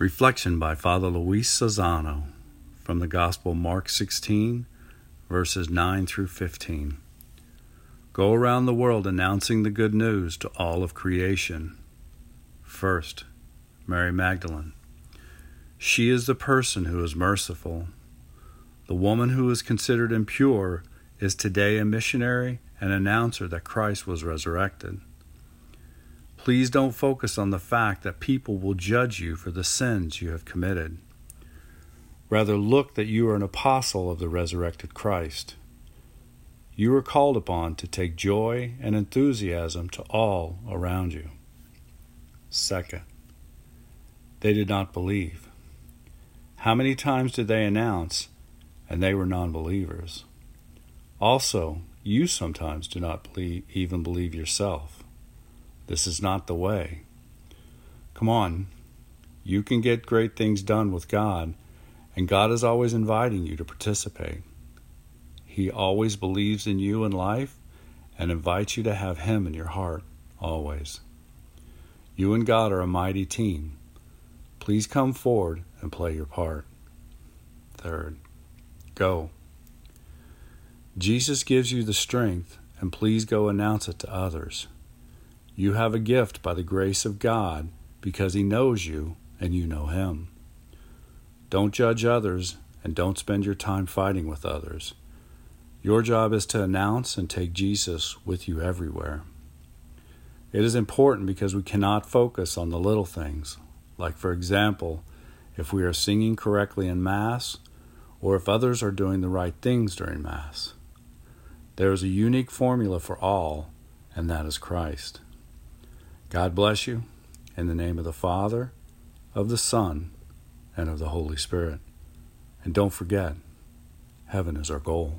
Reflection by Father Luis Zazano from the Gospel Mark 16, verses 9 through 15. Go around the world announcing the good news to all of creation. First, Mary Magdalene. She is the person who is merciful. The woman who is considered impure is today a missionary and announcer that Christ was resurrected. Please don't focus on the fact that people will judge you for the sins you have committed. Rather, look that you are an apostle of the resurrected Christ. You are called upon to take joy and enthusiasm to all around you. Second, they did not believe. How many times did they announce, and they were non believers? Also, you sometimes do not believe, even believe yourself. This is not the way. Come on. You can get great things done with God, and God is always inviting you to participate. He always believes in you in life and invites you to have Him in your heart, always. You and God are a mighty team. Please come forward and play your part. Third, go. Jesus gives you the strength, and please go announce it to others. You have a gift by the grace of God because He knows you and you know Him. Don't judge others and don't spend your time fighting with others. Your job is to announce and take Jesus with you everywhere. It is important because we cannot focus on the little things, like, for example, if we are singing correctly in Mass or if others are doing the right things during Mass. There is a unique formula for all, and that is Christ. God bless you in the name of the Father, of the Son, and of the Holy Spirit. And don't forget, heaven is our goal.